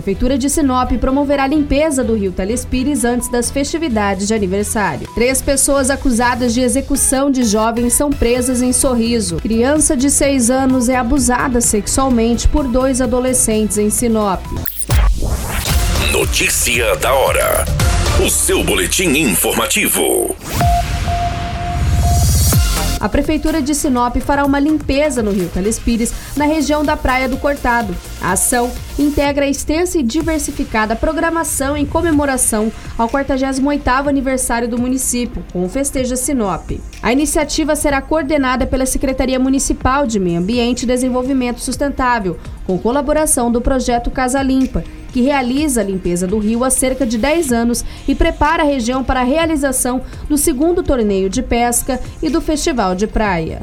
Prefeitura de Sinop promoverá a limpeza do rio Telespires antes das festividades de aniversário. Três pessoas acusadas de execução de jovens são presas em Sorriso. Criança de seis anos é abusada sexualmente por dois adolescentes em Sinop. Notícia da hora. O seu boletim informativo. A Prefeitura de Sinop fará uma limpeza no Rio Telespires, na região da Praia do Cortado. A ação integra a extensa e diversificada programação em comemoração ao 48º aniversário do município, com o Festeja Sinop. A iniciativa será coordenada pela Secretaria Municipal de Meio Ambiente e Desenvolvimento Sustentável, com colaboração do projeto Casa Limpa, que realiza a limpeza do rio há cerca de 10 anos e prepara a região para a realização do segundo torneio de pesca e do festival de praia.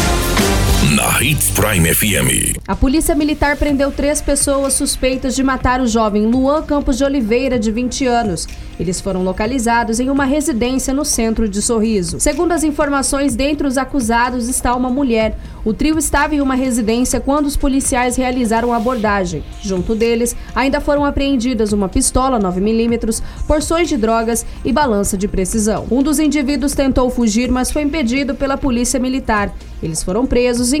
na Hits Prime FM. A Polícia Militar prendeu três pessoas suspeitas de matar o jovem Luan Campos de Oliveira, de 20 anos. Eles foram localizados em uma residência no centro de Sorriso. Segundo as informações, dentre os acusados está uma mulher. O trio estava em uma residência quando os policiais realizaram a abordagem. Junto deles, ainda foram apreendidas uma pistola 9mm, porções de drogas e balança de precisão. Um dos indivíduos tentou fugir, mas foi impedido pela Polícia Militar. Eles foram presos e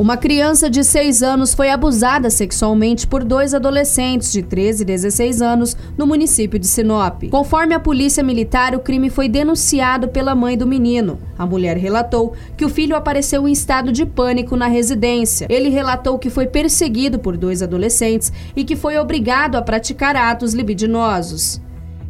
Uma criança de 6 anos foi abusada sexualmente por dois adolescentes de 13 e 16 anos no município de Sinop. Conforme a polícia militar, o crime foi denunciado pela mãe do menino. A mulher relatou que o filho apareceu em estado de pânico na residência. Ele relatou que foi perseguido por dois adolescentes e que foi obrigado a praticar atos libidinosos.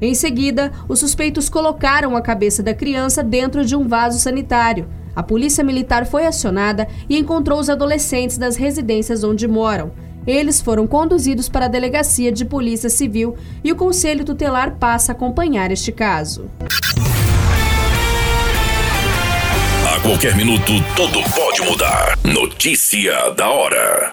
Em seguida, os suspeitos colocaram a cabeça da criança dentro de um vaso sanitário. A polícia militar foi acionada e encontrou os adolescentes das residências onde moram. Eles foram conduzidos para a delegacia de polícia civil e o conselho tutelar passa a acompanhar este caso. A qualquer minuto, tudo pode mudar. Notícia da hora.